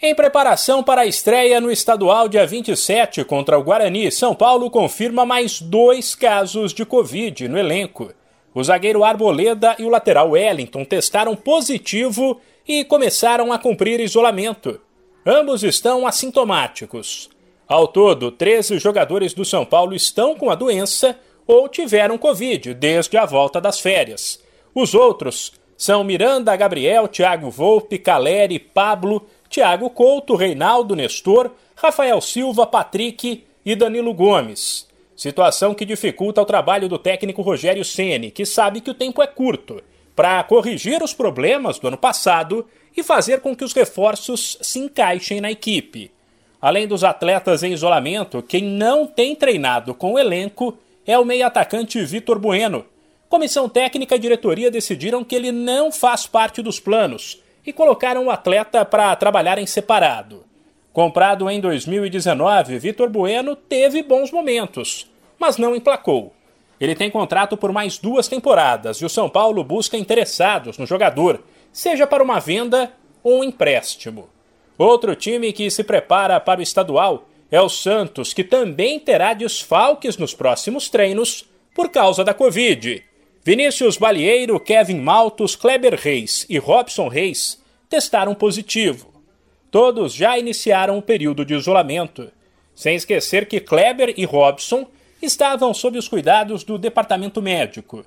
Em preparação para a estreia no estadual dia 27 contra o Guarani, São Paulo confirma mais dois casos de Covid no elenco. O zagueiro Arboleda e o lateral Wellington testaram positivo e começaram a cumprir isolamento. Ambos estão assintomáticos. Ao todo, 13 jogadores do São Paulo estão com a doença ou tiveram Covid desde a volta das férias. Os outros são Miranda, Gabriel, Thiago Volpe, Caleri, Pablo Thiago Couto, Reinaldo Nestor, Rafael Silva, Patrick e Danilo Gomes. Situação que dificulta o trabalho do técnico Rogério Ceni, que sabe que o tempo é curto, para corrigir os problemas do ano passado e fazer com que os reforços se encaixem na equipe. Além dos atletas em isolamento, quem não tem treinado com o elenco é o meio-atacante Vitor Bueno. Comissão técnica e diretoria decidiram que ele não faz parte dos planos e colocaram o atleta para trabalhar em separado. Comprado em 2019, Vitor Bueno teve bons momentos, mas não emplacou. Ele tem contrato por mais duas temporadas e o São Paulo busca interessados no jogador, seja para uma venda ou um empréstimo. Outro time que se prepara para o estadual é o Santos, que também terá desfalques nos próximos treinos por causa da Covid. Vinícius Balieiro, Kevin Maltos, Kleber Reis e Robson Reis testaram positivo. Todos já iniciaram o período de isolamento, sem esquecer que Kleber e Robson estavam sob os cuidados do departamento médico.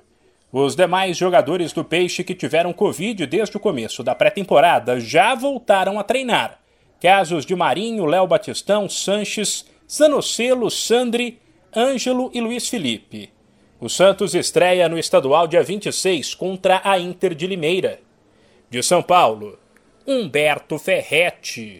Os demais jogadores do Peixe que tiveram Covid desde o começo da pré-temporada já voltaram a treinar. Casos de Marinho, Léo Batistão, Sanches, Zanocelo, Sandri, Ângelo e Luiz Felipe. O Santos estreia no estadual dia 26 contra a Inter de Limeira. De São Paulo, Humberto Ferretti.